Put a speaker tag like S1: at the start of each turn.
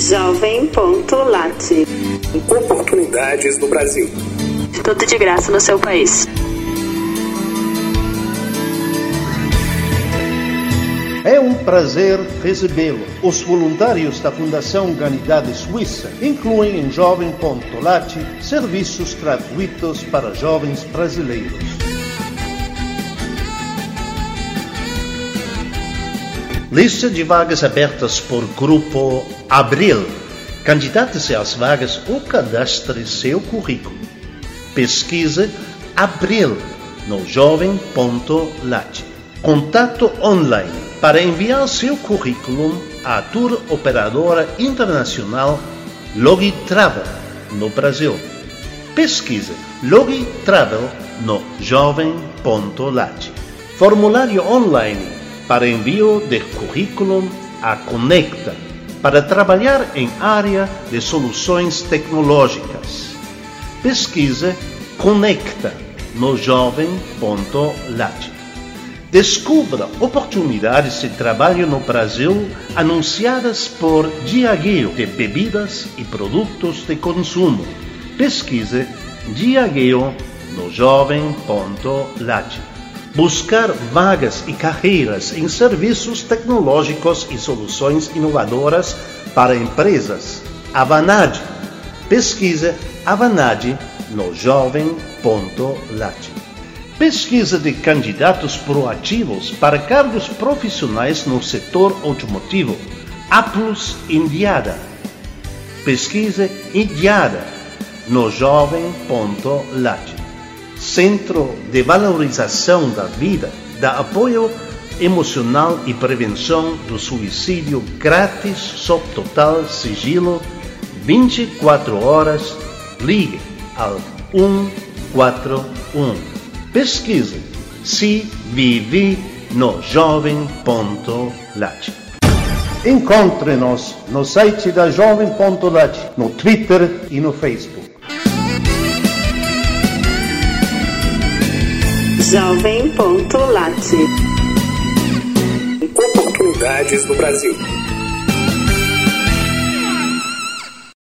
S1: Jovem.lat.
S2: Oportunidades no Brasil.
S1: Tudo de graça no seu país.
S3: É um prazer recebê-lo. Os voluntários da Fundação Humanidade Suíça incluem em Jovem.lat serviços gratuitos para jovens brasileiros. Lista de vagas abertas por grupo Abril. Candidate-se às vagas ou cadastre seu currículo. Pesquise Abril no jovem.lat. Contato online para enviar seu currículo à Tour Operadora Internacional Logitravel no Brasil. Pesquise Logitravel no jovem.lat. Formulário online para envio de currículo a Conecta para trabalhar em área de soluções tecnológicas. Pesquise Conecta no jovem.lat. Descubra oportunidades de trabalho no Brasil anunciadas por Diageo de bebidas e produtos de consumo. Pesquise Diageo no jovem.lat buscar vagas e carreiras em serviços tecnológicos e soluções inovadoras para empresas. Avanad. Pesquisa Avanad no jovem.lat. Pesquisa de candidatos proativos para cargos profissionais no setor automotivo. Aplus Indiada. Pesquisa Indiada no jovem.lat. Centro de Valorização da Vida, dá apoio emocional e prevenção do suicídio grátis, sob total sigilo, 24 horas. Ligue ao 141. Pesquise se vive no jovem.lat. Encontre-nos no site da jovem.lat, no Twitter e no Facebook.
S1: Jovem.lat.
S2: Oportunidades no Brasil.